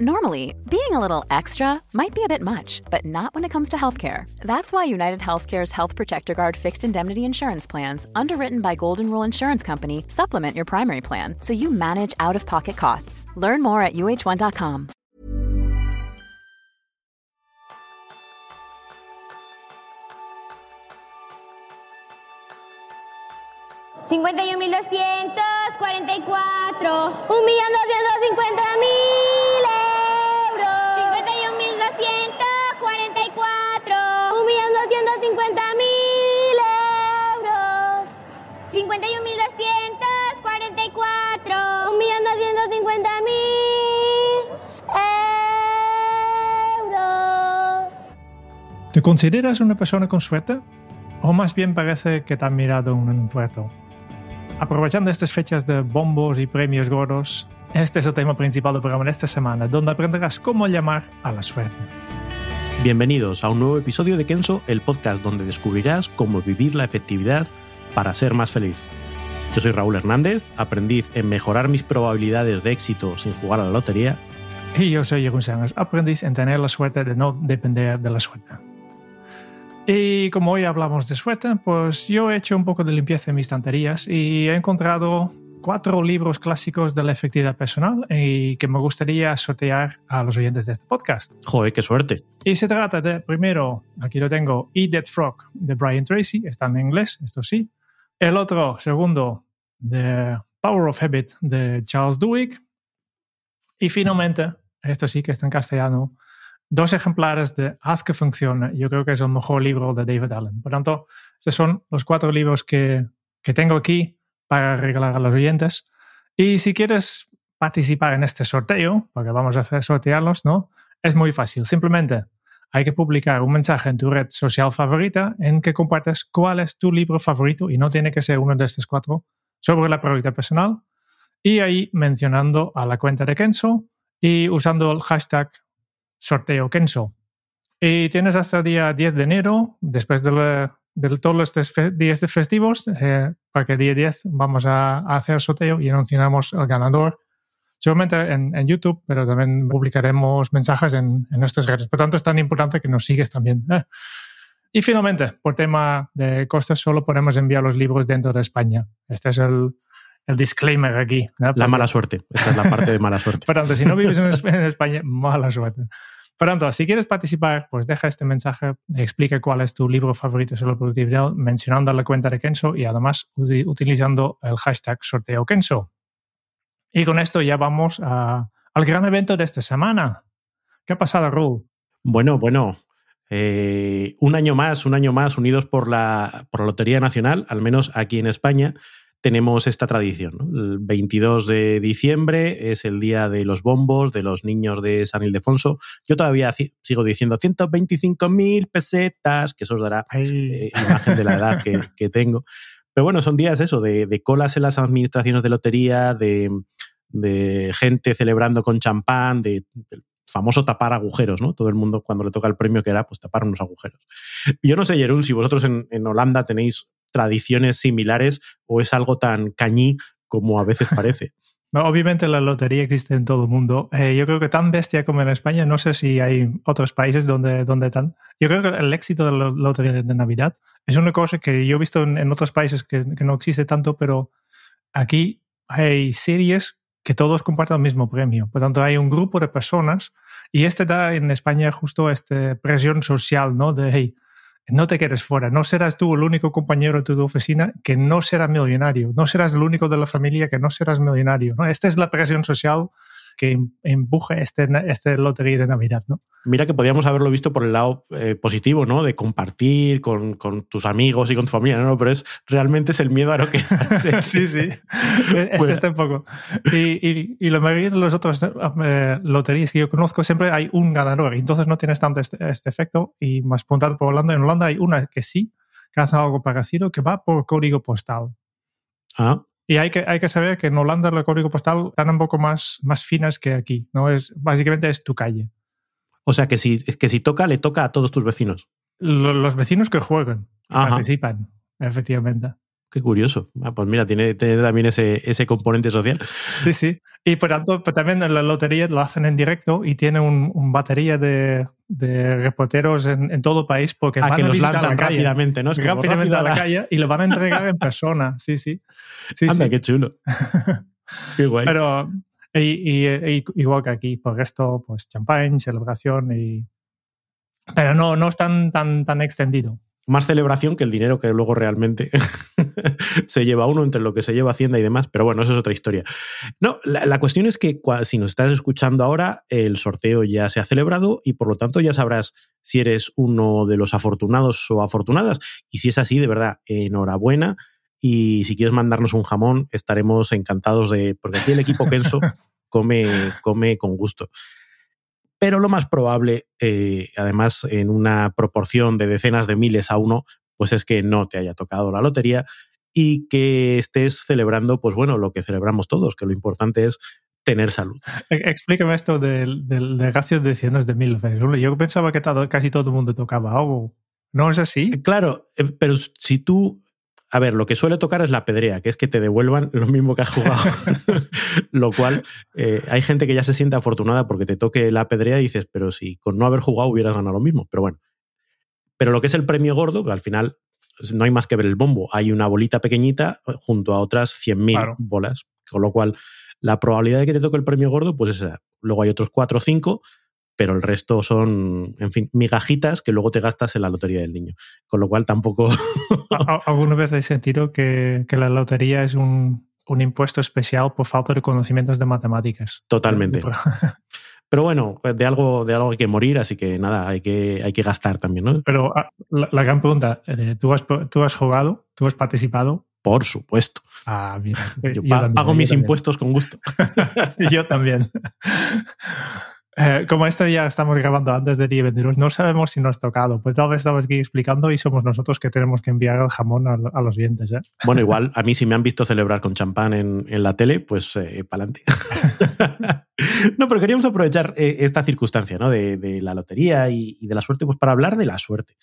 Normally, being a little extra might be a bit much, but not when it comes to healthcare. That's why United Healthcare's Health Protector Guard fixed indemnity insurance plans, underwritten by Golden Rule Insurance Company, supplement your primary plan so you manage out of pocket costs. Learn more at uh1.com. Cincuenta y un mil doscientos cuarenta y cuatro, un millón doscientos cincuenta mil 51.244. Un millón doscientos cincuenta mil euros. ¿Te consideras una persona con suerte? O más bien parece que te han mirado en un puerto. Aprovechando estas fechas de bombos y premios gordos, este es el tema principal del programa de esta semana, donde aprenderás cómo llamar a la suerte. Bienvenidos a un nuevo episodio de Kenso, el podcast donde descubrirás cómo vivir la efectividad para ser más feliz. Yo soy Raúl Hernández, aprendiz en mejorar mis probabilidades de éxito sin jugar a la lotería. Y yo soy Jeroen Sánchez, aprendiz en tener la suerte de no depender de la suerte. Y como hoy hablamos de suerte, pues yo he hecho un poco de limpieza en mis estanterías y he encontrado cuatro libros clásicos de la efectividad personal y que me gustaría sortear a los oyentes de este podcast. Joder, qué suerte. Y se trata de, primero, aquí lo tengo, Eat That Frog de Brian Tracy, está en inglés, esto sí. El otro, segundo, The Power of Habit de Charles Duhigg. Y finalmente, esto sí que está en castellano, dos ejemplares de Haz que funcione. Yo creo que es el mejor libro de David Allen. Por tanto, estos son los cuatro libros que, que tengo aquí para regalar a los oyentes. Y si quieres participar en este sorteo, porque vamos a hacer sortearlos, ¿no? Es muy fácil. Simplemente hay que publicar un mensaje en tu red social favorita en que compartes cuál es tu libro favorito y no tiene que ser uno de estos cuatro sobre la prioridad personal. Y ahí mencionando a la cuenta de Kenzo y usando el hashtag sorteo Kenso. Y tienes hasta el día 10 de enero, después de, de todos estos días de festivos, eh, para que día 10 vamos a, a, hacer sorteo y anunciaremos el ganador. Seguramente en, en YouTube, pero también publicaremos mensajes en, en, nuestras redes. Por tanto, es tan importante que nos sigues también. ¿eh? Y finalmente, por tema de costes, solo podemos enviar los libros dentro de España. Este es el, el disclaimer aquí. ¿no? La mala suerte. Esta es la parte de mala suerte. Por tanto, si no vives en, España, mala suerte. Por tanto, si quieres participar, pues deja este mensaje, explica cuál es tu libro favorito sobre productividad, mencionando la cuenta de Kenso y además utilizando el hashtag sorteo Kenso. Y con esto ya vamos a, al gran evento de esta semana. ¿Qué ha pasado, Raúl? Bueno, bueno. Eh, un año más, un año más unidos por la, por la Lotería Nacional, al menos aquí en España tenemos esta tradición. ¿no? El 22 de diciembre es el día de los bombos, de los niños de San Ildefonso. Yo todavía sigo diciendo 125.000 pesetas, que eso os dará eh, imagen de la edad que, que, tengo. Pero bueno, son días eso, de, de colas en las administraciones de lotería, de, de gente celebrando con champán, de, de famoso tapar agujeros, ¿no? Todo el mundo cuando le toca el premio que era, pues tapar unos agujeros. Yo no sé, Jerún, si vosotros en, en Holanda tenéis tradiciones similares o es algo tan cañí como a veces parece. Obviamente la lotería existe en todo el mundo. Eh, yo creo que tan bestia como en España, no sé si hay otros países donde, donde tan. Yo creo que el éxito de la lotería de, Navidad es una cosa que yo he visto en, otros países que, no existe tanto, pero aquí hay series que todos comparten el mismo premio. Por tanto, hay un grupo de personas y este da en España justo esta presión social, ¿no? De, no te quedes fuera, no serás tú el único compañero de tu oficina que no será millonario, no serás el único de la familia que no serás millonario. Esta es la presión social que empuje este, este lotería de Navidad, ¿no? Mira que podíamos haberlo visto por el lado eh, positivo, ¿no? De compartir con, con, tus amigos y con tu familia, ¿no? Pero es realmente es el miedo a lo que Sí, sí. Este está un poco. Y, y, y la mayoría de los otros eh, loterías que yo conozco siempre hay un ganador, entonces no tienes tanto este, este efecto. Y más puntado por Holanda, en Holanda hay una que sí, que hace algo parecido, que va por código postal. Ah. Y hay que, hay que saber que en Holanda el código postal están un poco más, más finas que aquí, ¿no? Es, básicamente es tu calle. O sea que si, que si toca, le toca a todos tus vecinos. Los, los vecinos que juegan, participan, efectivamente. Qué curioso. Ah, pues mira, tiene, también ese, ese, componente social. Sí, sí. Y por tanto, pues también en la lotería lo hacen en directo y tienen un, batería de, de, reporteros en, en, todo país porque van que a los lanzan rápidamente, ¿no? Es rápidamente a la calle y lo van a entregar en persona. Sí, sí. sí Anda, qué chulo. qué guay. Pero y, y, igual que aquí, por esto, pues champagne, celebración y... Pero no, no es tan, tan, tan extendido más celebración que el dinero que luego realmente se lleva uno entre lo que se lleva Hacienda y demás, pero bueno, eso es otra historia. No, la, cuestión es que si nos estás escuchando ahora, el sorteo ya se ha celebrado y por lo tanto ya sabrás si eres uno de los afortunados o afortunadas. Y si es así, de verdad, enhorabuena. Y si quieres mandarnos un jamón, estaremos encantados de. Porque aquí el equipo Kenso come, come con gusto pero lo más probable, eh, además en una proporción de decenas de miles a uno, pues es que no te haya tocado la lotería y que estés celebrando, pues bueno, lo que celebramos todos, que lo importante es tener salud. E, explícame esto del, del, de decenas de miles. Yo pensaba que casi todo el mundo tocaba algo. ¿No es así? Claro, eh, pero si tú a ver, lo que suele tocar es la pedrea, que es que te devuelvan lo mismo que has jugado. lo cual, eh, hay gente que ya se siente afortunada porque te toque la pedrea y dices, pero si con no haber jugado hubieras ganado lo mismo. Pero bueno. Pero lo que es el premio gordo, al final pues, no hay más que ver el bombo. Hay una bolita pequeñita junto a otras 100.000 bolas. Con lo cual, la probabilidad de que te toque el premio gordo, pues es esa. Luego hay otros 4 o 5 pero el resto son, en fin, migajitas que luego te gastas en la lotería del niño. Con lo cual tampoco... ¿Alguna vez habéis sentido que, que la lotería es un, un, impuesto especial por falta de conocimientos de matemáticas? Totalmente. Pero bueno, pues de algo, de algo hay que morir, así que nada, hay que, hay que gastar también, ¿no? Pero ah, la, gran pregunta, eh, ¿tú has, ¿tú has jugado? ¿Tú has participado? Por supuesto. Ah, mira. Yo, pago mis impuestos con gusto. yo también. Eh, como esto ya estamos grabando antes de día no sabemos si nos ha tocado. Pues tal vez estamos aquí explicando y somos nosotros que tenemos que enviar el jamón a, los dientes. ¿eh? Bueno, igual, a mí si me han visto celebrar con champán en, en la tele, pues eh, para adelante. no, pero queríamos aprovechar eh, esta circunstancia ¿no? de, de, la lotería y, y de la suerte, pues para hablar de la suerte.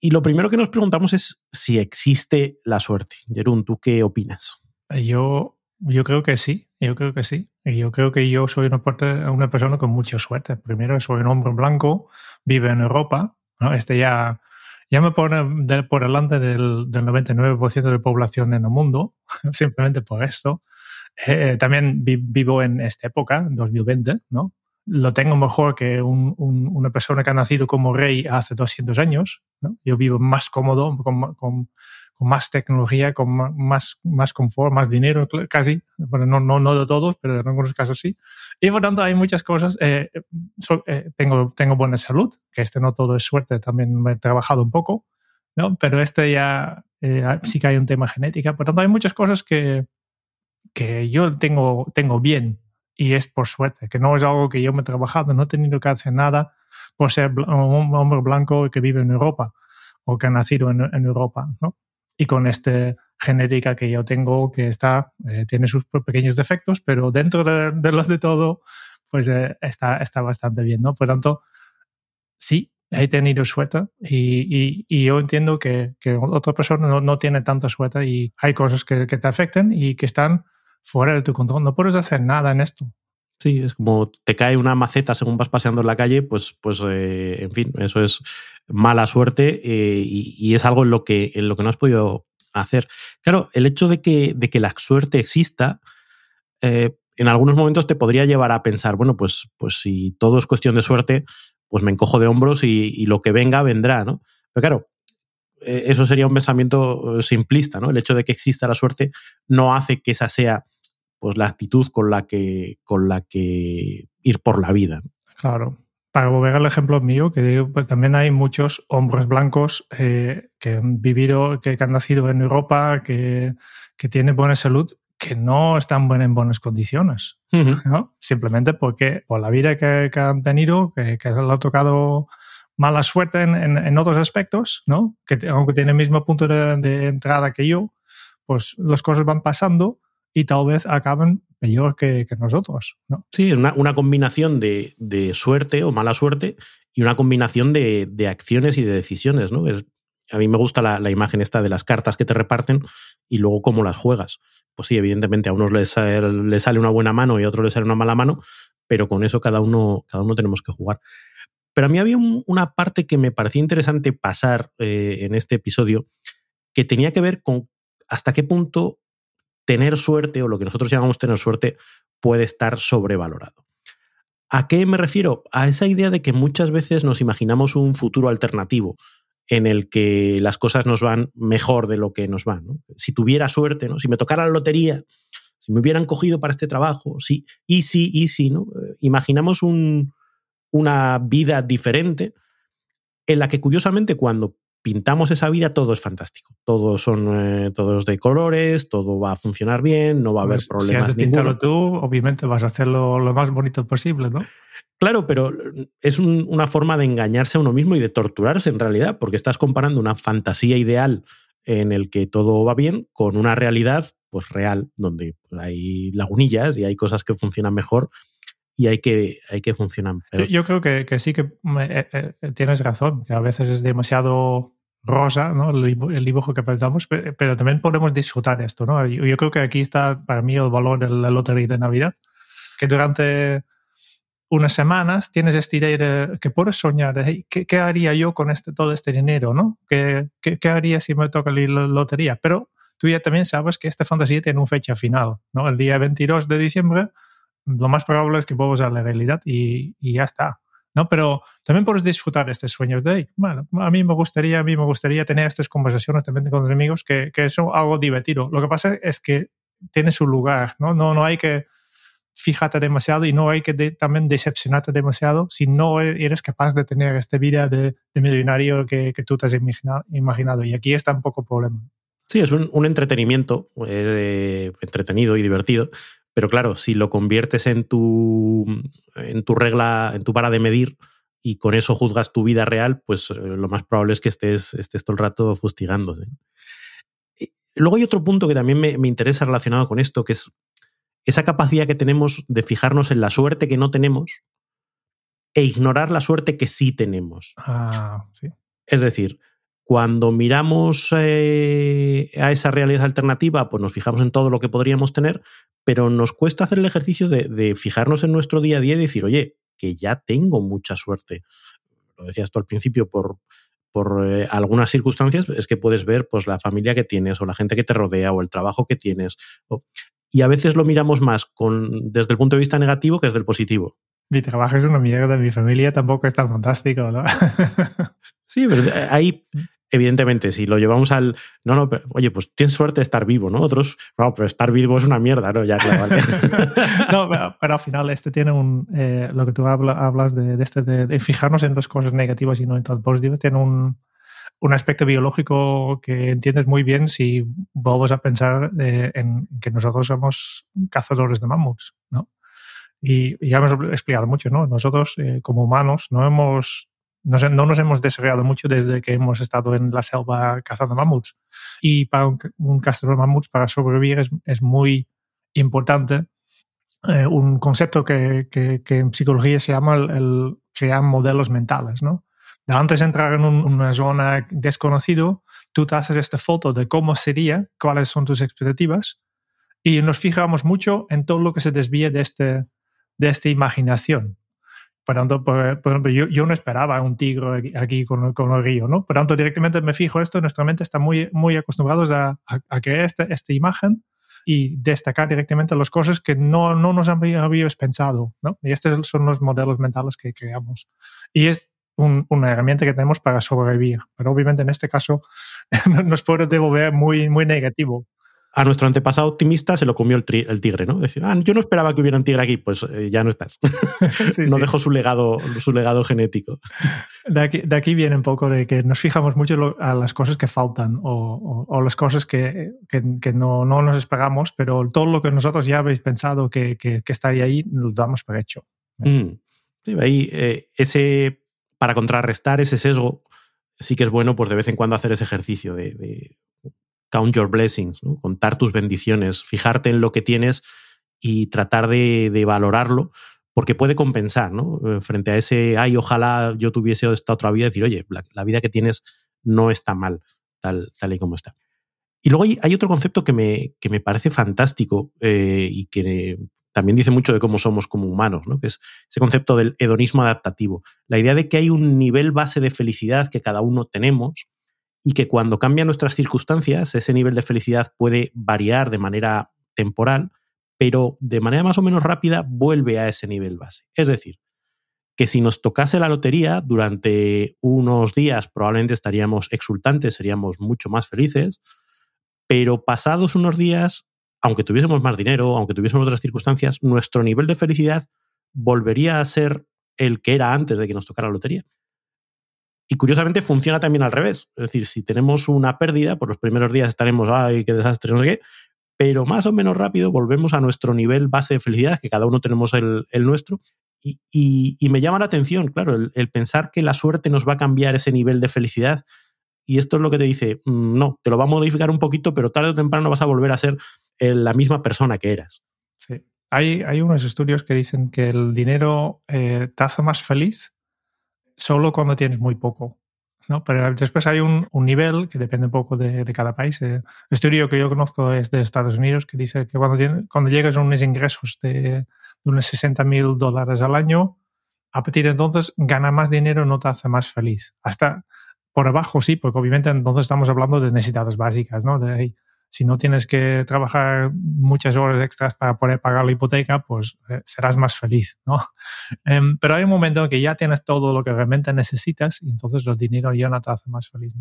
Y lo primero que nos preguntamos es si existe la suerte. Jerún, ¿tú qué opinas? Yo yo creo que sí, yo creo que sí. Yo creo que yo soy una, una persona con mucha suerte. Primero, soy un hombre blanco, vive en Europa. ¿no? Este ya, ya me pone por delante del, del 99% de la población en el mundo, simplemente por esto. Eh, también vivo en esta época, 2020, ¿no? Lo tengo mejor que un, una persona que ha nacido como rey hace 200 años. ¿no? Yo vivo más cómodo, con, con, con más tecnología, con más, más confort, más dinero, casi. Bueno, no, no, no de todos, pero en algunos casos sí. Y por tanto hay muchas cosas. Eh, eh, tengo, tengo buena salud, que este no todo es suerte, también me he trabajado un poco, ¿no? Pero este ya eh, sí que hay un tema genética. Por tanto hay muchas cosas que, que yo tengo, tengo bien y es por suerte, que no es algo que yo me he trabajado, no he tenido que hacer nada por ser un hombre blanco que vive en Europa o que ha nacido en, en Europa, ¿no? Y con esta genética que yo tengo que está, eh, tiene sus pequeños defectos, pero dentro de, los de todo, pues eh, está, está bastante bien, ¿no? Por tanto, sí, he tenido suerte y, y, yo entiendo que, que otra persona no, no, tiene tanta suerte y hay cosas que, que, te afecten y que están fuera de tu control. No puedes hacer nada en esto. Sí, es como te cae una maceta según vas paseando en la calle, pues, pues eh, en fin, eso es mala suerte eh, y, es algo en lo, que, lo que no has podido hacer. Claro, el hecho de que, de que la suerte exista, eh, en algunos momentos te podría llevar a pensar, bueno, pues, pues si todo es cuestión de suerte, pues me encojo de hombros y, y lo que venga, vendrá, ¿no? Pero claro, eso sería un pensamiento simplista, ¿no? El hecho de que exista la suerte no hace que esa sea pues la actitud con la que, con la que ir por la vida. Claro. Para volver al ejemplo mío, que digo, pues también hay muchos hombres blancos eh, que han vivido, que, han nacido en Europa, que, que, tienen buena salud, que no están en buenas condiciones. ¿no? Simplemente porque por la vida que, han tenido, que, que les ha tocado mala suerte en, en, otros aspectos, ¿no? que aunque tienen el mismo punto de, de entrada que yo, pues las cosas van pasando y tal vez acaben peor que, nosotros. ¿no? Sí, una, una combinación de, suerte o mala suerte y una combinación de, acciones y de decisiones. ¿no? Es, a mí me gusta la, imagen esta de las cartas que te reparten y luego cómo las juegas. Pues sí, evidentemente a unos les, sale una buena mano y a otros les sale una mala mano, pero con eso cada uno, cada uno tenemos que jugar. Pero a mí había una parte que me parecía interesante pasar eh, en este episodio que tenía que ver con hasta qué punto tener suerte o lo que nosotros llamamos tener suerte puede estar sobrevalorado. ¿A qué me refiero? A esa idea de que muchas veces nos imaginamos un futuro alternativo en el que las cosas nos van mejor de lo que nos van. Si tuviera suerte, ¿no? si me tocara la lotería, si me hubieran cogido para este trabajo, sí, easy, easy, ¿no? Eh, imaginamos una vida diferente en la que curiosamente cuando pintamos esa vida, todo es fantástico. Todos son eh, todos de colores, todo va a funcionar bien, no va a haber problemas. Si has de pintarlo tú, obviamente vas a hacerlo lo más bonito posible, ¿no? Claro, pero es una forma de engañarse a uno mismo y de torturarse en realidad, porque estás comparando una fantasía ideal en el que todo va bien con una realidad pues real, donde hay lagunillas y hay cosas que funcionan mejor y hay que, hay que funcionar. Yo creo que, que sí que eh, eh, tienes razón, que a veces es demasiado rosa ¿no? el, dibujo que pensamos, pero, también podemos disfrutar esto. ¿no? Yo, creo que aquí está para mí el valor de la lotería de Navidad, que durante unas semanas tienes esta idea de que puedes soñar, de, ¿qué, ¿qué, haría yo con este, todo este dinero? ¿no? ¿Qué, qué, qué haría si me toca la lotería? Pero tú ya también sabes que esta fantasía tiene una fecha final. ¿no? El día 22 de diciembre lo más probable es que vuelvas a la realidad y, ya está. ¿no? Pero también puedes disfrutar de estos sueños de, bueno, a mí me gustaría, a mí me gustaría tener estas conversaciones también con los amigos que, que son algo divertido. Lo que pasa es que tiene su lugar, ¿no? No, no hay que fijarte demasiado y no hay que también decepcionarte demasiado si no eres capaz de tener esta vida de, de millonario que, que, tú te has imaginado. Y aquí está un poco el problema. Sí, es un, un entretenimiento eh, entretenido y divertido, pero claro, si lo conviertes en tu, en tu regla, en tu vara de medir y con eso juzgas tu vida real, pues eh, lo más probable es que estés, estés todo el rato fustigándose. Luego hay otro punto que también me, me interesa relacionado con esto, que es esa capacidad que tenemos de fijarnos en la suerte que no tenemos e ignorar la suerte que sí tenemos. Ah, sí. Es decir, cuando miramos eh, a esa realidad alternativa, pues nos fijamos en todo lo que podríamos tener, pero nos cuesta hacer el ejercicio de, fijarnos en nuestro día a día y decir, oye, que ya tengo mucha suerte. Lo decías tú al principio, por, por eh, algunas circunstancias, es que puedes ver pues, la familia que tienes o la gente que te rodea o el trabajo que tienes. y a veces lo miramos más con, desde el punto de vista negativo que desde el positivo. Mi trabajo es una mierda, mi familia tampoco es tan fantástico, ¿no? sí, pero eh, ahí evidentemente, si lo llevamos al. No, no, oye, pues tienes suerte de estar vivo, ¿no? Otros, no, pero estar vivo es una mierda, ¿no? Ya, claro, vale. no, pero, al final, este tiene un. Eh, lo que tú hablas de, este, de, fijarnos en las cosas negativas y no en todo positivo, tiene un, un aspecto biológico que entiendes muy bien si vuelves a pensar eh, en que nosotros somos cazadores de mamuts, ¿no? Y, ya hemos explicado mucho, ¿no? Nosotros, eh, como humanos, no hemos no nos hemos desarrollado mucho desde que hemos estado en la selva cazando mamuts. Y para un, cazador de mamuts, para sobrevivir, es, muy importante eh, un concepto que, que, en psicología se llama el, crear modelos mentales, ¿no? De antes de entrar en una zona desconocido, tú te haces esta foto de cómo sería, cuáles son tus expectativas, y nos fijamos mucho en todo lo que se desvíe de, este, de esta imaginación. Por tanto, por, ejemplo, yo, yo, no esperaba un tigre aquí con, con, el río, ¿no? Por tanto, directamente me fijo esto, nuestra mente está muy, muy acostumbrados a, a, crear esta, esta, imagen y destacar directamente las cosas que no, no nos habíamos pensado, ¿no? Y estos son los modelos mentales que creamos. Y es un, una herramienta que tenemos para sobrevivir, pero obviamente en este caso nos puede devolver muy, muy negativo a nuestro antepasado optimista se lo comió el, tigre, ¿no? Decir, ah, yo no esperaba que hubiera un tigre aquí, pues eh, ya no estás. no dejó su legado, su legado genético. De aquí, de aquí, viene un poco de que nos fijamos mucho a las cosas que faltan o, o, las cosas que, que, no, no, nos esperamos, pero todo lo que nosotros ya habéis pensado que, que, estaría ahí, lo damos por hecho. Mm. Sí, ahí eh, ese, para contrarrestar ese sesgo, sí que es bueno pues de vez en cuando hacer ese ejercicio de count your blessings, contar tus bendiciones, fijarte en lo que tienes y tratar de, valorarlo, porque puede compensar, ¿no? Eh, frente a ese, ay, ojalá yo tuviese esta otra vida, decir, oye, la, vida que tienes no está mal tal, tal y como está. Y luego hay, otro concepto que me, que me parece fantástico eh, y que también dice mucho de cómo somos como humanos, ¿no? que es ese concepto del hedonismo adaptativo. La idea de que hay un nivel base de felicidad que cada uno tenemos y que cuando cambian nuestras circunstancias, ese nivel de felicidad puede variar de manera temporal, pero de manera más o menos rápida vuelve a ese nivel base. Es decir, que si nos tocase la lotería durante unos días probablemente estaríamos exultantes, seríamos mucho más felices, pero pasados unos días, aunque tuviésemos más dinero, aunque tuviésemos otras circunstancias, nuestro nivel de felicidad volvería a ser el que era antes de que nos tocara la lotería. Y curiosamente funciona también al revés. Es decir, si tenemos una pérdida, por los primeros días estaremos, ay, qué desastre, no sé qué, pero más o menos rápido volvemos a nuestro nivel base de felicidad, que cada uno tenemos el, nuestro. Y, me llama la atención, claro, el, pensar que la suerte nos va a cambiar ese nivel de felicidad. Y esto es lo que te dice, mm, no, te lo va a modificar un poquito, pero tarde o temprano vas a volver a ser eh, la misma persona que eras. Sí. Hay, hay unos estudios que dicen que el dinero eh, te hace más feliz solo cuando tienes muy poco. ¿no? Pero después hay un, un nivel que depende un poco de, de cada país. El estudio que yo conozco es de Estados Unidos que dice que cuando, cuando llegas a unos ingresos de, unos 60 mil dólares al año, a partir de entonces ganar más dinero no te hace más feliz. Hasta por abajo sí, porque obviamente entonces estamos hablando de necesidades básicas, ¿no? Si no tienes que trabajar muchas horas extras para poder pagar la hipoteca, pues eh, serás más feliz, ¿no? Em, pero hay un momento en que ya tienes todo lo que realmente necesitas y entonces el dinero ya no te hace más feliz.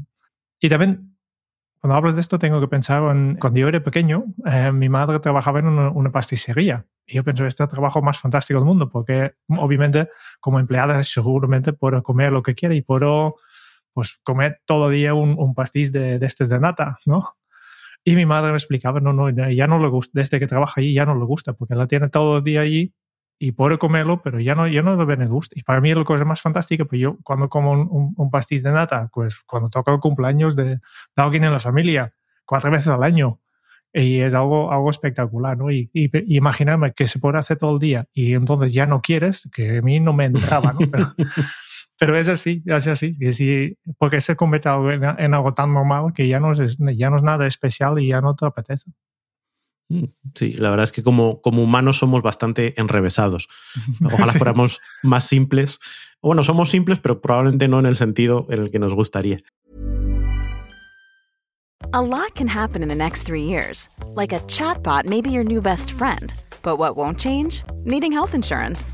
Y también, cuando hablas de esto, tengo que pensar en cuando yo era pequeño, eh, mi madre trabajaba en una, una, pasticcería y yo pienso, este es el trabajo más fantástico del mundo porque obviamente como empleada seguramente puedo comer lo que quiera y puedo pues comer todo día un, un de, de este de nata, ¿no? Y mi madre me explicaba, no, no, ya no le gusta, desde que trabaja allí ya no le gusta, porque la tiene todo el día allí y puede comerlo, pero ya no, ya no le gusta. Y para mí es la cosa más fantástica, pues yo cuando como un, un, pastiz de nata, pues cuando toca el cumpleaños de, de, alguien en la familia, cuatro veces al año, y es algo, algo espectacular, ¿no? Y, y, imaginarme que se puede hacer todo el día y entonces ya no quieres, que a mí no me entraba, ¿no? Pero, pero es así, es así, que sí, porque se convierte en, en, algo tan normal que ya no, es, ya no es nada especial y ya no te apetece. Mm, sí, la verdad es que como, como humanos somos bastante enrevesados. Ojalá sí. fuéramos más simples. Bueno, somos simples, pero probablemente no en el sentido en el que nos gustaría. A lot can happen in the next three years. Like a chatbot may be your new best friend. But what won't change? Needing health insurance.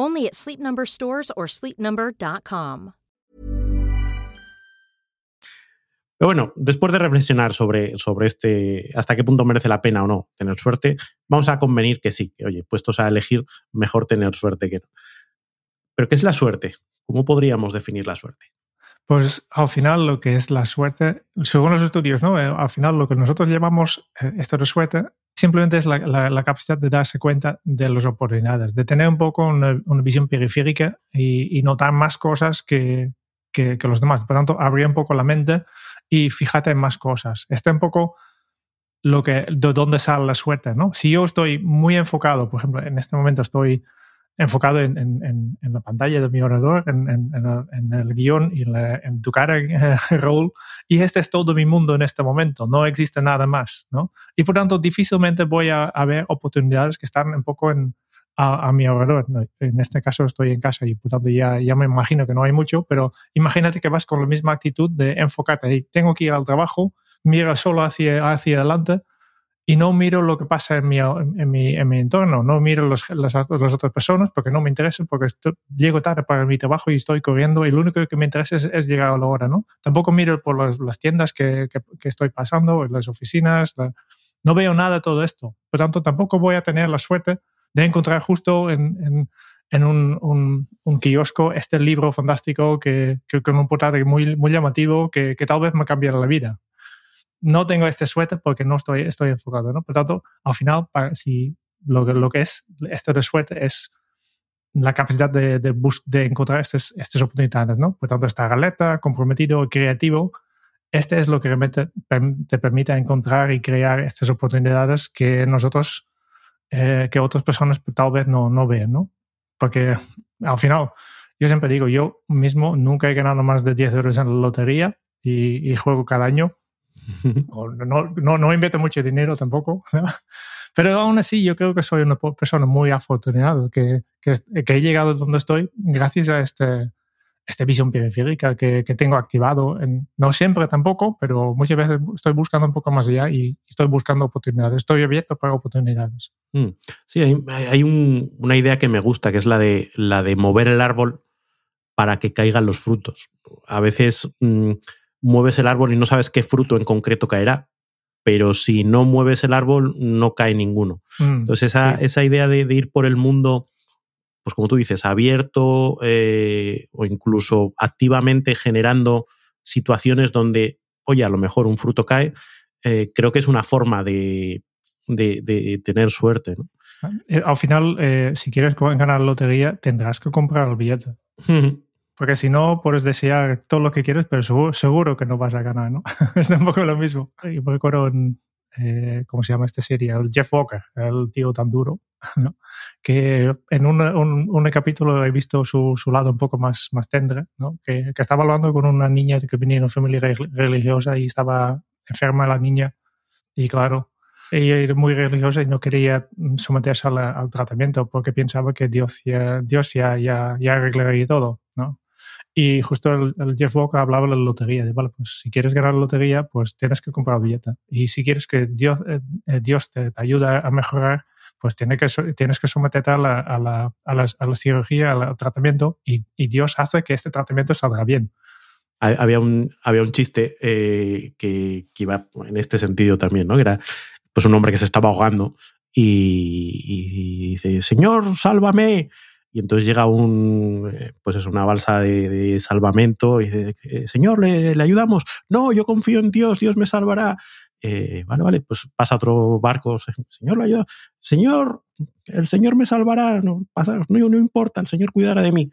Only at Sleep Number stores or sleepnumber.com. Pero bueno, después de reflexionar sobre, sobre este hasta qué punto merece la pena o no tener suerte, vamos a convenir que sí, que oye, puestos a elegir, mejor tener suerte que no. Pero ¿qué es la suerte? ¿Cómo podríamos definir la suerte? Pues al final lo que es la suerte, según los estudios, ¿no? Eh, al final lo que nosotros llamamos eh, esto de suerte simplemente es la, capacidad de darse cuenta de las oportunidades, de tener un poco una, visión periférica y, notar más cosas que, que, los demás. Por tanto, abrir un poco la mente y fíjate en más cosas. Este un poco lo que, de dónde sale la suerte, ¿no? Si yo estoy muy enfocado, por ejemplo, en este momento estoy enfocado en, la pantalla de mi ordenador, en, el, guion y en tu cara, Raúl, y este es todo mi mundo en este momento, no existe nada más, ¿no? Y por tanto, difícilmente voy a, a ver oportunidades que están un poco en, a, mi alrededor. En este caso estoy en casa y por tanto ya, me imagino que no hay mucho, pero imagínate que vas con la misma actitud de enfocarte ahí. Tengo que ir al trabajo, miro solo hacia, hacia adelante y no miro lo que pasa en mi, en mi, en mi entorno, no miro los, las, las, otras personas porque no me interesa, porque estoy, llego tarde para mi trabajo y estoy corriendo y lo único que me interesa es, es llegar a la hora, ¿no? Tampoco miro por las, las tiendas que, que, que, estoy pasando, las oficinas, la, no veo nada de todo esto. Por tanto, tampoco voy a tener la suerte de encontrar justo en, en, en un, un, un, kiosco este libro fantástico que, que con un portal muy, muy llamativo que, que tal vez me cambiará la vida no tengo este suéter porque no estoy, estoy enfocado, ¿no? Por tanto, al final, para, si lo, lo que es este suéter es la capacidad de, de, de encontrar estas, estas oportunidades, ¿no? Por tanto, esta galeta, comprometido, creativo, este es lo que realmente te permite encontrar y crear estas oportunidades que nosotros, eh, que otras personas tal vez no, no ¿no? Porque al final, yo siempre digo, yo mismo nunca he ganado más de 10 euros en la lotería y juego cada año no, no, no invierto mucho dinero tampoco, pero aún así yo creo que soy una persona muy afortunada, que, que, he llegado donde estoy gracias a este, esta visión periférica que, que, tengo activado. En, no siempre tampoco, pero muchas veces estoy buscando un poco más allá y estoy buscando oportunidades. Estoy abierto para oportunidades. Mm. Sí, hay, hay un, una idea que me gusta, que es la de, la de mover el árbol para que caigan los frutos. A veces... Mmm, mueves el árbol y no sabes qué fruto en concreto caerá, pero si no mueves el árbol no cae ninguno. Mm, Entonces esa, sí. esa idea de, de, ir por el mundo, pues como tú dices, abierto eh, o incluso activamente generando situaciones donde, oye, a lo mejor un fruto cae, eh, creo que es una forma de, de, de tener suerte. ¿no? Eh, al final, eh, si quieres ganar la lotería, tendrás que comprar el billete. Porque si no, puedes desear todo lo que quieres, pero seguro, seguro que no vas a ganar, ¿no? es un poco lo mismo. Yo me recuerdo en, eh, ¿cómo se llama esta serie? El Jeff Walker, el tío tan duro, ¿no? Que en un, un, un capítulo he visto su, su, lado un poco más, más tendre, ¿no? Que, que, estaba hablando con una niña que venía de una familia religiosa y estaba enferma la niña. Y claro, ella era muy religiosa y no quería someterse al, tratamiento porque pensaba que Dios ya, Dios ya, ya, ya arreglaría todo. Y justo el, el, Jeff Walker hablaba de la lotería. De, vale, pues si quieres ganar la lotería, pues tienes que comprar billete. Y si quieres que Dios, eh, Dios te, ayude a mejorar, pues tiene que, tienes que someterte a la, a la, a la, cirugía, al tratamiento, y, y, Dios hace que este tratamiento salga bien. Había un, había un chiste eh, que, que, iba en este sentido también, ¿no? Era pues un hombre que se estaba ahogando y, y dice, Señor, sálvame y entonces llega un, eh, pues es una balsa de, salvamento y dice, eh, señor, ¿le, ¿le, ayudamos? No, yo confío en Dios, Dios me salvará. Eh, vale, vale, pues pasa otro barco, señor, le ayuda. Señor, el señor me salvará, no, pasa, no, no importa, el señor cuidará de mí.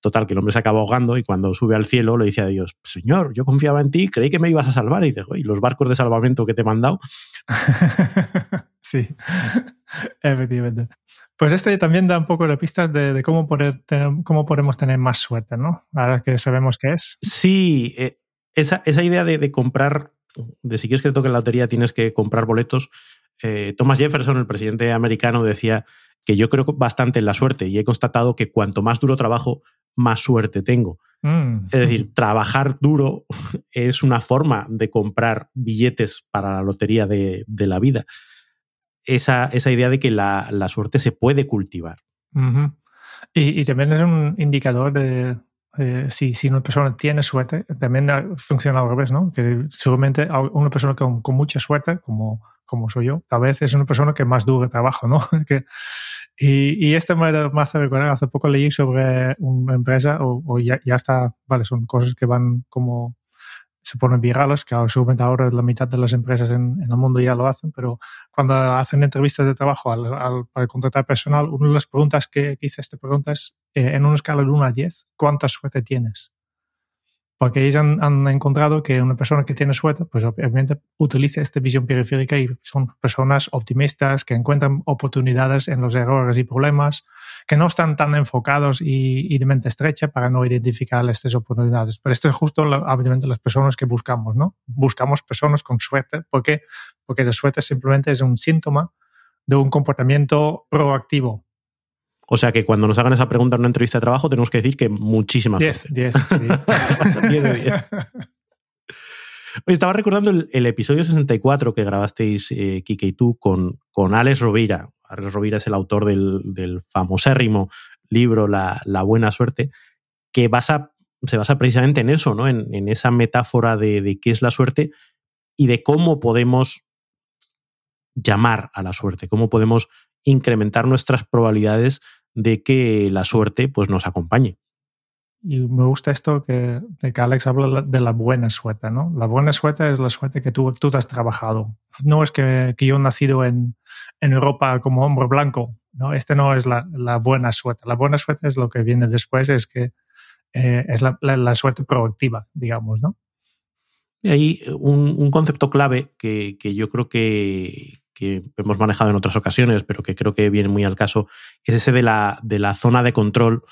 Total, que el hombre se acaba ahogando y cuando sube al cielo le dice a Dios, Señor, yo confiaba en ti, creí que me ibas a salvar. Y dice, ¿y los barcos de salvamento que te he mandado? sí, efectivamente. Pues este también da un poco de pistas de, de cómo, poder tener, cómo podemos tener más suerte, ¿no? Ahora que sabemos qué es. Sí, eh, esa, esa, idea de, de, comprar, de si quieres que te toque la lotería tienes que comprar boletos. Eh, Thomas Jefferson, el presidente americano, decía que yo creo bastante en la suerte y he constatado que cuanto más duro trabajo, más suerte tengo. Mm. Es decir, trabajar duro es una forma de comprar billetes para la lotería de, de la vida esa, esa idea de que la, la, suerte se puede cultivar. Uh -huh. y, y, también es un indicador de eh, si, si, una persona tiene suerte, también funciona al revés, ¿no? Que seguramente una persona con, con, mucha suerte, como, como soy yo, tal vez es una persona que más duro trabajo, ¿no? que, y, y, esto me, me hace recordar, hace poco leí sobre una empresa, o, o ya, ya, está, vale, son cosas que van como se ponen virales, que seguramente ahora la mitad de las empresas en, el mundo ya lo hacen, pero cuando hacen entrevistas de trabajo al, al, para contratar personal, una de las preguntas que, que hice esta pregunta es, eh, en una escala de 1 a 10, ¿cuánta suerte tienes? Porque ellos han, han, encontrado que una persona que tiene suerte, pues obviamente utiliza esta visión periférica y son personas optimistas que encuentran oportunidades en los errores y problemas, que no están tan enfocados y, y de mente estrecha para no identificar estas oportunidades. Pero esto es justo, obviamente, las personas que buscamos, ¿no? Buscamos personas con suerte. ¿Por qué? Porque la suerte simplemente es un síntoma de un comportamiento proactivo, o sea que cuando nos hagan esa pregunta en una entrevista de trabajo, tenemos que decir que muchísimas 10, 10, sí. 10 de 10. estaba recordando el, episodio 64 que grabasteis, eh, Kike y tú, con, con Alex Rovira. Alex Rovira es el autor del, del famosérrimo libro la, Buena Suerte, que basa, se basa precisamente en eso, ¿no? en, esa metáfora de, de qué es la suerte y de cómo podemos llamar a la suerte, cómo podemos incrementar nuestras probabilidades de que la suerte pues, nos acompañe. Y me gusta esto que, de que Alex habla de la buena suerte, ¿no? La buena suerte es la suerte que tú, tú has trabajado. No es que, que yo he nacido en, en, Europa como hombre blanco, ¿no? Este no es la, la, buena suerte. La buena suerte es lo que viene después, es que eh, es la, la, suerte proactiva, digamos, ¿no? Y ahí un, un concepto clave que, que yo creo que, que hemos manejado en otras ocasiones, pero que creo que viene muy al caso, es ese de la, de la zona de control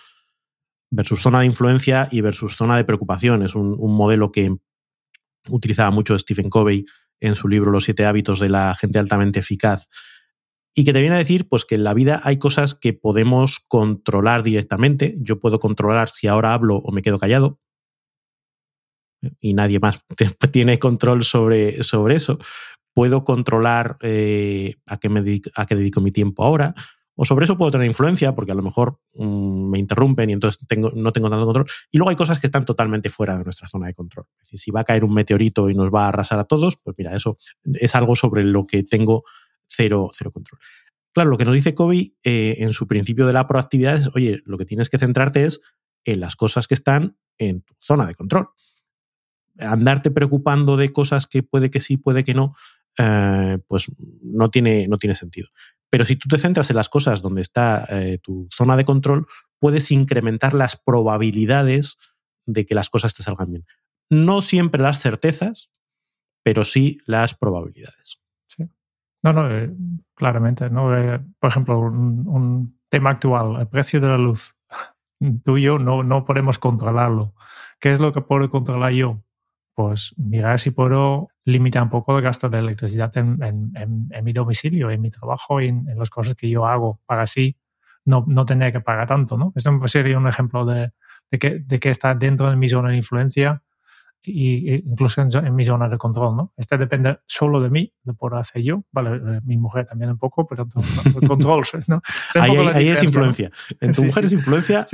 versus zona de influencia y versus zona de preocupación. Es un, modelo que utilizaba mucho Stephen Covey en su libro Los siete hábitos de la gente altamente eficaz y que te viene a decir pues que en la vida hay cosas que podemos controlar directamente. Yo puedo controlar si ahora hablo o me quedo callado y nadie más tiene control sobre, sobre eso puedo controlar eh, a, qué me dedico, a qué dedico mi tiempo ahora, o sobre eso puedo tener influencia, porque a lo mejor mm, me interrumpen y entonces no tengo tanto control. Y luego hay cosas que están totalmente fuera de nuestra zona de control. Es decir, si va a caer un meteorito y nos va a arrasar a todos, pues mira, eso es algo sobre lo que tengo cero, cero control. Claro, lo que nos dice Kobe eh, en su principio de la proactividad es, oye, lo que tienes que centrarte es en las cosas que están en tu zona de control. Andarte preocupando de cosas que puede que sí, puede que no, eh, pues no tiene, no tiene sentido. Pero si tú te centras en las cosas donde está eh, tu zona de control, puedes incrementar las probabilidades de que las cosas te salgan bien. No siempre las certezas, pero sí las probabilidades. Sí. No, no, eh, claramente. ¿no? por ejemplo, un, tema actual, el precio de la luz. Tú y yo no, no podemos controlarlo. ¿Qué es lo que puedo controlar yo? Pues mirar si puedo limitar un poco el gasto de electricidad en, mi domicilio, en mi trabajo y en, las cosas que yo hago para así no, no tener que pagar tanto. ¿no? Esto sería un ejemplo de, de, que, de que está dentro de mi zona de influencia y, incluso en, mi zona de control, ¿no? Este depende solo de mí, de por hacer yo, vale, eh, mi mujer también un poco, pero tanto control, ¿no? ahí, es influencia. En tu mujer es influencia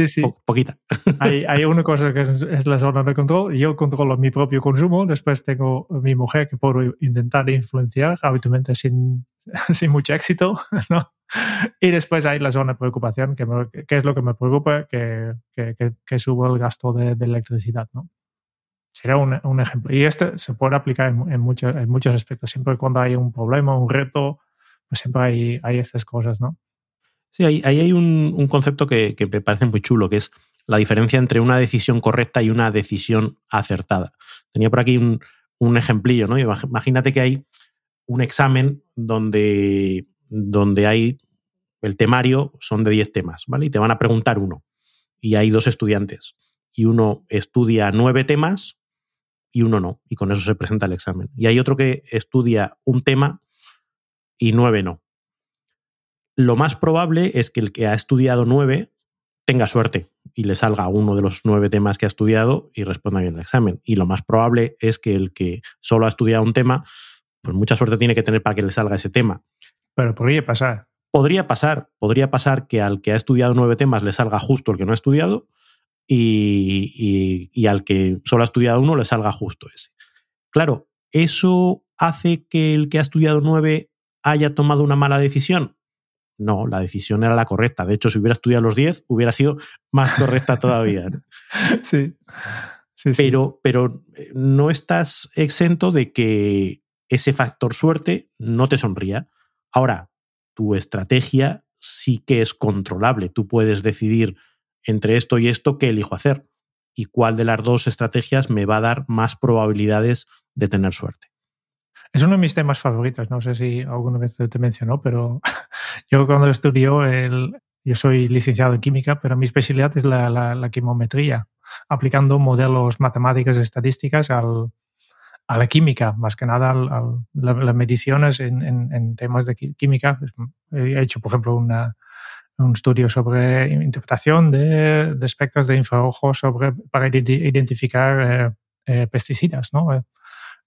poquita. Hay, hay, una cosa que es, la zona de control yo controlo mi propio consumo, después tengo mi mujer que puedo intentar influenciar, habitualmente sin, sin mucho éxito, ¿no? Y después hay la zona de preocupación, que, que es lo que me preocupa, que, que, que, subo el gasto de, de electricidad, ¿no? Sería un, ejemplo. Y este se puede aplicar en, en, en muchos aspectos. Siempre cuando hay un problema, un reto, pues siempre hay, hay estas cosas, ¿no? Sí, ahí, hay un, concepto que, me parece muy chulo, que es la diferencia entre una decisión correcta y una decisión acertada. Tenía por aquí un, un ejemplillo, ¿no? Imagínate que hay un examen donde, donde hay el temario, son de 10 temas, ¿vale? Y te van a preguntar uno. Y hay dos estudiantes. Y uno estudia nueve temas y uno no, y con eso se presenta el examen. Y hay otro que estudia un tema y nueve no. Lo más probable es que el que ha estudiado nueve tenga suerte y le salga uno de los nueve temas que ha estudiado y responda bien el examen. Y lo más probable es que el que solo ha estudiado un tema, pues mucha suerte tiene que tener para que le salga ese tema. Pero podría pasar. Podría pasar, podría pasar que al que ha estudiado nueve temas le salga justo el que no ha estudiado y, al que solo ha estudiado uno le salga justo ese. Claro, ¿eso hace que el que ha estudiado nueve haya tomado una mala decisión? No, la decisión era la correcta. De hecho, si hubiera estudiado los diez, hubiera sido más correcta todavía. Sí. sí, Pero, pero eh, no estás exento de que ese factor suerte no te sonría. Ahora, tu estrategia sí que es controlable. Tú puedes decidir entre esto y esto, ¿qué elijo hacer? ¿Y cuál de las dos estrategias me va a dar más probabilidades de tener suerte? Es uno de mis temas favoritos. No sé si alguna vez te mencionó, pero yo cuando estudio, el, yo soy licenciado en química, pero mi especialidad es la, la, quimometría, aplicando modelos matemáticos y estadísticas al, a la química, más que nada a las mediciones en, en, temas de química. He hecho, por ejemplo, una, un estudio sobre interpretación de, de espectros de infrarrojo sobre, para identificar eh, eh, pesticidas, ¿no? Eh,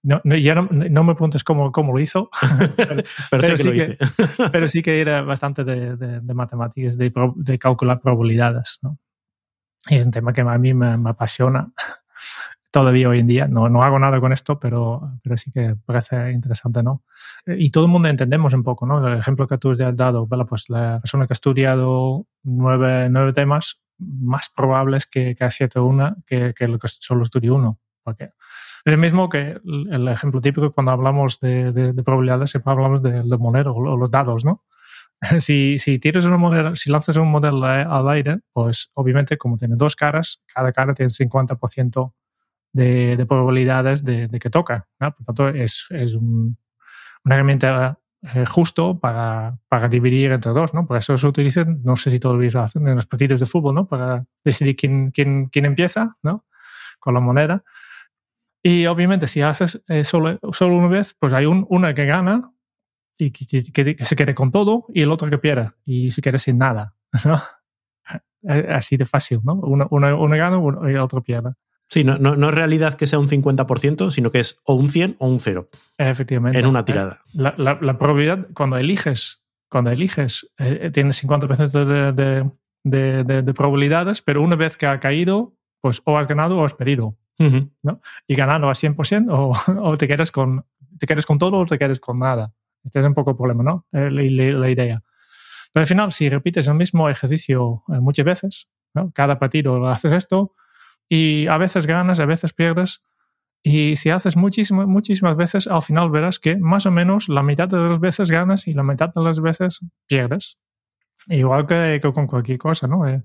no, ya no, me preguntes cómo, cómo lo hizo, pero, sí, que, pero, sí que era bastante de, de, matemáticas, de, de, calcular probabilidades. ¿no? Y es un tema que a mí me, me, apasiona todavía hoy en día. No, no hago nada con esto, pero, pero sí que parece interesante, ¿no? Y todo el mundo entendemos un poco, ¿no? El ejemplo que tú has dado, pues la persona que ha estudiado nueve, nueve temas, más probables que, que acierte una que, que lo que solo estudió uno. Porque es el mismo que el ejemplo típico cuando hablamos de, de, probabilidades, siempre hablamos de los moneros o los dados, ¿no? Si, si tienes una moneda, si lanzas un modelo al aire, pues obviamente como tiene dos caras, cada cara tiene 50% de, de, probabilidades de, de, que toca. ¿no? Por tanto, es, es un, una herramienta eh, justo para, para, dividir entre dos, ¿no? Por eso se utiliza, no sé si todavía lo hacen en los partidos de fútbol, ¿no? Para decidir quién, quién, quién empieza, ¿no? Con la moneda. Y obviamente si haces eh, solo, solo una vez, pues hay un, una que gana y que, se quede con todo y el otro que pierde y se quede sin nada. ¿no? Así de fácil, ¿no? Uno, uno, gana y el otro pierde. Sí, no, no, no, es realidad que sea un 50%, sino que es o un 100 o un 0. Efectivamente. En una tirada. La, la, la probabilidad, cuando eliges, cuando eliges, eh, tienes 50% de, de, de, de, de probabilidades, pero una vez que ha caído, pues o has ganado o has perdido. ¿no? Y ganando a 100% o, o, te, quedas con, te quedas con todo o te quedas con nada. Este es un poco el problema, ¿no? Eh, la, la, idea. Pero al final, si repites el mismo ejercicio eh, muchas veces, ¿no? cada partido haces esto y a veces ganas, a veces pierdes. Y si haces muchísimas, muchísimas veces, al final verás que más o menos la mitad de las veces ganas y la mitad de las veces pierdes. Igual que, con cualquier cosa, ¿no? Eh,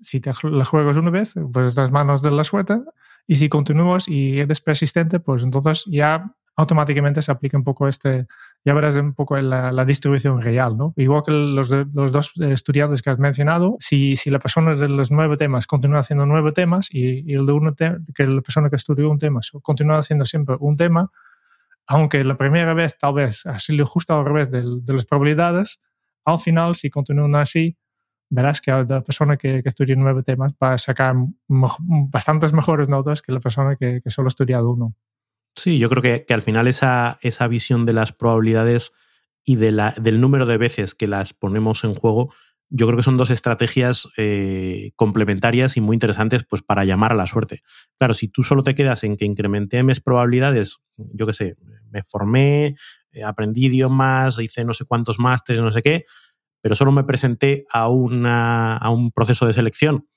si te la juegas una vez, pues estás manos de la suerte y si continúas y eres persistente, pues entonces ya automáticamente se aplica un poco este, ya verás un poco la, la distribución real, ¿no? Igual que los, los dos estudiantes que has mencionado, si, si la persona de los nueve temas continúa haciendo nueve temas y, y el de uno que la persona que estudió un tema continúa haciendo siempre un tema, aunque la primera vez tal vez ha sido justo al revés de, de las probabilidades, al final si continúan así, verás que la persona que, que estudia nueve temas va a sacar bastantes mejores notas que la persona que, que solo ha estudiado uno. Sí, yo creo que, que al final esa, esa, visión de las probabilidades y de la, del número de veces que las ponemos en juego, yo creo que son dos estrategias eh, complementarias y muy interesantes pues, para llamar a la suerte. Claro, si tú solo te quedas en que incrementé mis probabilidades, yo qué sé, me formé, aprendí idiomas, hice no sé cuántos másteres, no sé qué, pero solo me presenté a, una, a un proceso de selección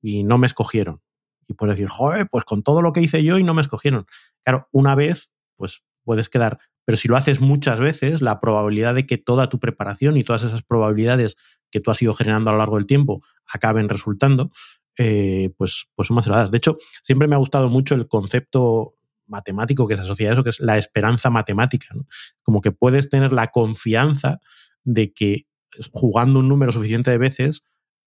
y no me escogieron. Y puedes decir, joder, pues con todo lo que hice yo y no me escogieron. Claro, una vez, pues puedes quedar, pero si lo haces muchas veces, la probabilidad de que toda tu preparación y todas esas probabilidades que tú has ido generando a lo largo del tiempo acaben resultando, eh, pues, pues son más elevadas. De hecho, siempre me ha gustado mucho el concepto matemático que se asocia a eso, que es la esperanza matemática. Como que puedes tener la confianza de que jugando un número suficiente de veces,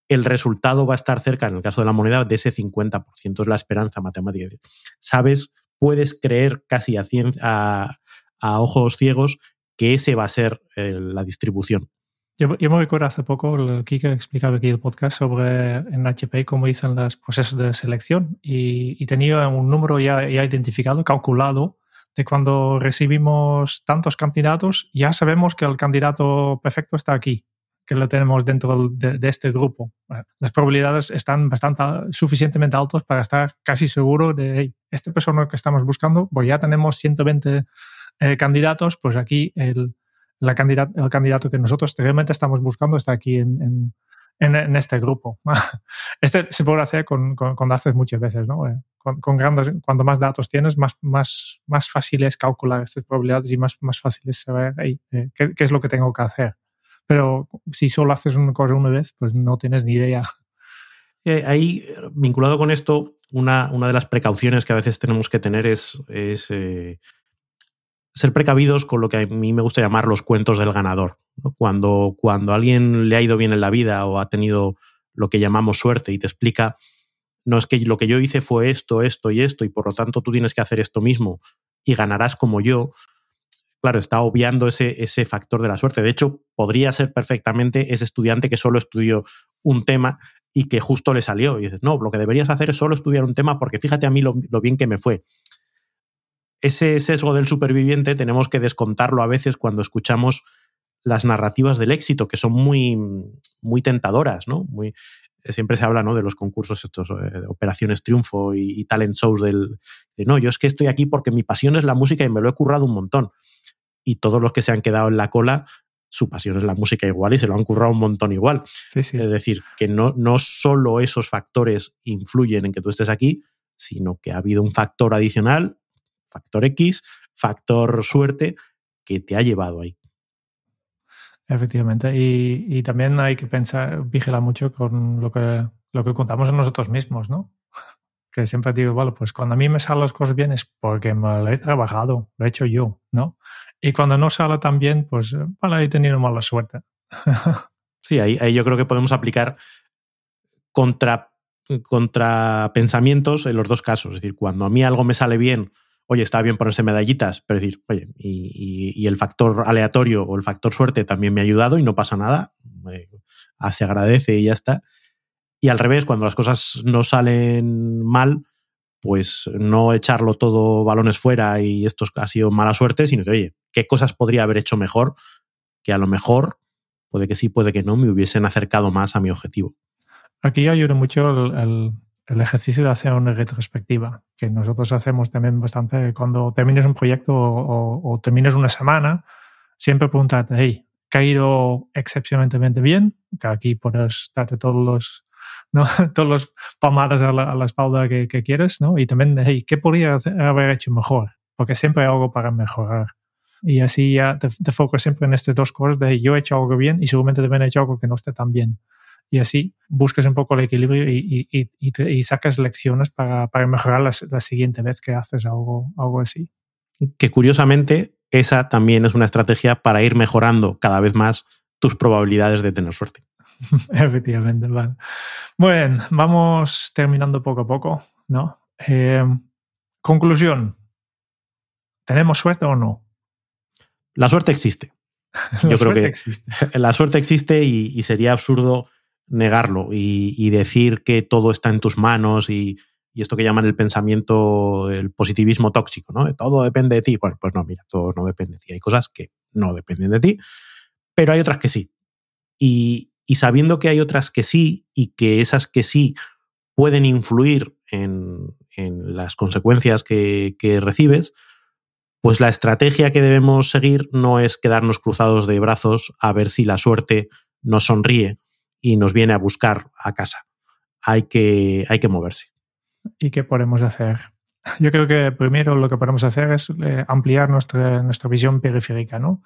el resultado va a estar cerca, en el caso de la moneda, de ese 50%. Es la esperanza matemática. Sabes, puedes creer casi a, a, a ojos ciegos que ese va a ser eh, la distribución. Yo, yo, me recuerdo hace poco, el Kike explicaba aquí el podcast sobre en HP cómo dicen los procesos de selección y, y tenía un número ya, ya identificado, calculado, de cuando recibimos tantos candidatos, ya sabemos que el candidato perfecto está aquí que lo tenemos dentro de, de este grupo. las probabilidades están bastante suficientemente altas para estar casi seguro de, hey, esta persona que estamos buscando, pues ya tenemos 120 eh, candidatos, pues aquí el, la candidat el candidato que nosotros realmente estamos buscando está aquí en, en, en, en este grupo. este se puede hacer con, con, con datos muchas veces, ¿no? Eh, con, con, grandes, cuanto más datos tienes, más, más, más fácil es calcular estas probabilidades y más, más fácil es saber hey, eh, qué, qué es lo que tengo que hacer. Pero si solo haces una cosa una vez, pues no tienes ni idea. Eh, ahí, vinculado con esto, una, una, de las precauciones que a veces tenemos que tener es, es eh, ser precavidos con lo que a mí me gusta llamar los cuentos del ganador. Cuando, cuando alguien le ha ido bien en la vida o ha tenido lo que llamamos suerte y te explica, no es que lo que yo hice fue esto, esto y esto, y por lo tanto tú tienes que hacer esto mismo y ganarás como yo, claro, está obviando ese, ese factor de la suerte. De hecho, podría ser perfectamente ese estudiante que solo estudió un tema y que justo le salió. Y dices, no, lo que deberías hacer es solo estudiar un tema porque fíjate a mí lo, lo bien que me fue. ese sesgo del superviviente tenemos que descontarlo a veces cuando escuchamos las narrativas del éxito, que son muy, muy tentadoras, ¿no? Muy, siempre se habla ¿no? de los concursos, estos, eh, operaciones triunfo y, talent shows del, de no, yo es que estoy aquí porque mi pasión es la música y me lo he currado un montón. Y todos los que se han quedado en la cola, su pasión es la música igual y se lo han currado un montón igual. Es decir, que no, no solo esos factores influyen en que tú estés aquí, sino que ha habido un factor adicional, factor X, factor suerte, que te ha llevado ahí. Efectivamente. Y, también hay que pensar, vigilar mucho con lo que, lo que contamos a nosotros mismos, ¿no? Que siempre digo, bueno, pues cuando a mí me salen las cosas bien es porque me lo he trabajado, lo he hecho yo, ¿no? Y cuando no sale tan bien, pues, vale, he tenido mala suerte. sí, ahí, yo creo que podemos aplicar contra, contra pensamientos en los dos casos. Es decir, cuando a mí algo me sale bien, oye, está bien ponerse medallitas, pero decir, oye, y, el factor aleatorio o el factor suerte también me ha ayudado y no pasa nada, ah, se agradece y ya está. Y al revés, cuando las cosas no salen mal, pues no echarlo todo balones fuera y esto ha sido mala suerte, sino que, oye, ¿qué cosas podría haber hecho mejor? Que a lo mejor, puede que sí, puede que no, me hubiesen acercado más a mi objetivo. Aquí ayuda mucho el, el ejercicio de hacer una retrospectiva, que nosotros hacemos también bastante cuando termines un proyecto o, termines una semana, siempre preguntarte, hey, ¿qué ha ido excepcionalmente bien? Que aquí puedes darte todos los, ¿no? todos los palmadas a la, espalda que, quieres, ¿no? Y también, hey, ¿qué podría haber hecho mejor? Porque siempre hay algo para mejorar. Y así ya te, te focas siempre en estas dos cosas de yo he hecho algo bien y seguramente también he hecho algo que no esté tan bien y así busques un poco el equilibrio y, y, y, sacas lecciones para, para mejorar la, la, siguiente vez que haces algo, algo así. Que curiosamente esa también es una estrategia para ir mejorando cada vez más tus probabilidades de tener suerte. Efectivamente, vale. Bueno, vamos terminando poco a poco, ¿no? Eh, conclusión. ¿Tenemos suerte o no? La suerte existe. Yo creo que existe. la suerte existe y, sería absurdo negarlo y, decir que todo está en tus manos y, esto que llaman el pensamiento, el positivismo tóxico, ¿no? Todo depende de ti. Bueno, pues no, mira, todo no depende de ti. Hay cosas que no dependen de ti, pero hay otras que sí. Y, sabiendo que hay otras que sí y que esas que sí pueden influir en, las consecuencias que, que recibes, pues la estrategia que debemos seguir no es quedarnos cruzados de brazos a ver si la suerte nos sonríe y nos viene a buscar a casa. Hay que, hay que moverse. ¿Y qué podemos hacer? Yo creo que primero lo que podemos hacer es eh, ampliar nuestra, nuestra visión periférica, ¿no?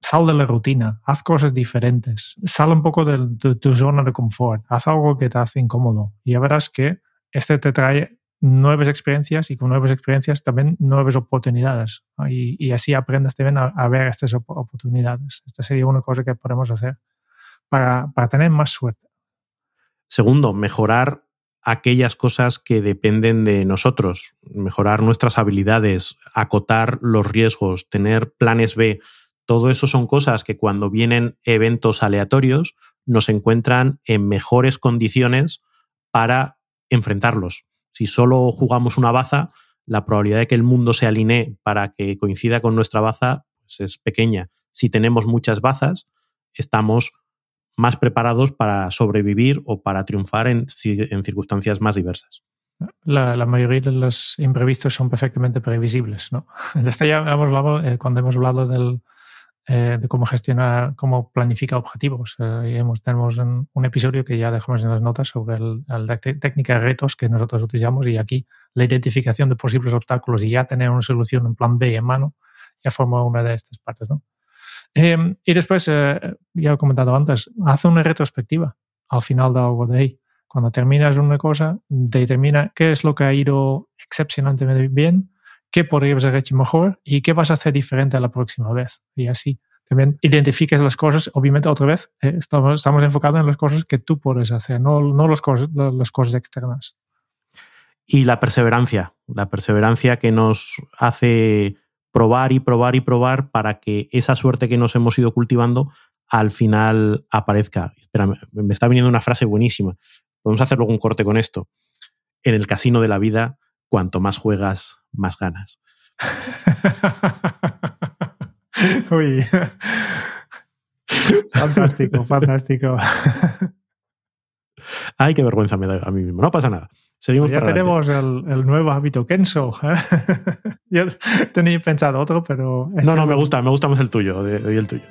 Sal de la rutina, haz cosas diferentes, sal un poco de, tu zona de confort, haz algo que te hace incómodo y ya verás que este te trae nuevas experiencias y con nuevas experiencias también nuevas oportunidades. Y, así aprendes también a, a, ver estas oportunidades. Esta sería una cosa que podemos hacer para, tener más suerte. Segundo, mejorar aquellas cosas que dependen de nosotros, mejorar nuestras habilidades, acotar los riesgos, tener planes B. Todo eso son cosas que cuando vienen eventos aleatorios nos encuentran en mejores condiciones para enfrentarlos. Si solo jugamos una baza, la probabilidad de que el mundo se alinee para que coincida con nuestra baza pues es pequeña. Si tenemos muchas bazas, estamos más preparados para sobrevivir o para triunfar en, circunstancias más diversas. La, mayoría de los imprevistos son perfectamente previsibles. ¿no? ya hemos hablado, eh, cuando hemos hablado del, eh, de cómo gestionar, cómo planifica objetivos. Eh, hemos, tenemos un, episodio que ya dejamos en las notas sobre la técnica de retos que nosotros utilizamos y aquí la identificación de posibles obstáculos y ya tener una solución en plan B en mano ya forma una de estas partes. ¿no? Em, y después, eh, ya he comentado antes, haz una retrospectiva al final de ahí. Cuando terminas una cosa, determina qué es lo que ha ido excepcionalmente bien, qué podrías haber hecho mejor y qué vas a hacer diferente a la próxima vez. Y así también identifiques las cosas, obviamente otra vez, eh, estamos, estamos, enfocados en las cosas que tú puedes hacer, no, no las, cosas, las cosas externas. Y la perseverancia, la perseverancia que nos hace probar y probar y probar para que esa suerte que nos hemos ido cultivando al final aparezca. Espera, me está viniendo una frase buenísima. Podemos hacer luego un corte con esto. En el casino de la vida, cuanto más juegas, más ganas. Uy. fantástico, fantástico. Ay, qué vergüenza me da a mí mismo. No pasa nada. Seguimos ya para adelante. tenemos el, el nuevo hábito Kenso. ¿eh? Yo tenía pensado otro, pero... este No, no, me gusta, me gusta más el tuyo, de, de- el tuyo.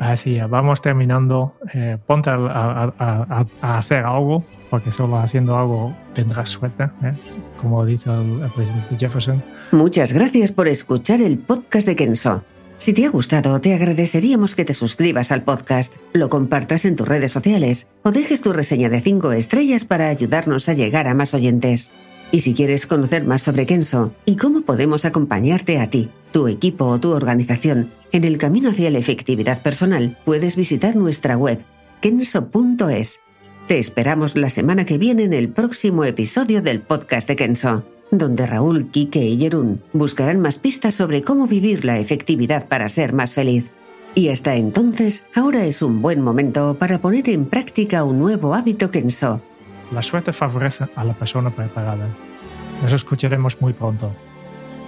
Así, vamos terminando. Eh, ponte a, hacer algo, porque solo haciendo algo tendrás suerte, ¿eh? como dice el, el presidente Jefferson. Muchas gracias por escuchar el podcast de Kenso. Si te ha gustado, te agradeceríamos que te suscribas al podcast, lo compartas en tus redes sociales o dejes tu reseña de 5 estrellas para ayudarnos a llegar a más oyentes. Y si quieres conocer más sobre Kenso y cómo podemos acompañarte a ti, tu equipo o tu organización en el camino hacia la efectividad personal, puedes visitar nuestra web kenso.es. Te esperamos la semana que viene en el próximo episodio del podcast de Kenso, donde Raúl, Quique y Jerún buscarán más pistas sobre cómo vivir la efectividad para ser más feliz. Y hasta entonces, ahora es un buen momento para poner en práctica un nuevo hábito Kenso. La suerte favorece a la persona preparada. Nos escucharemos muy pronto.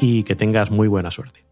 Y que tengas muy buena suerte.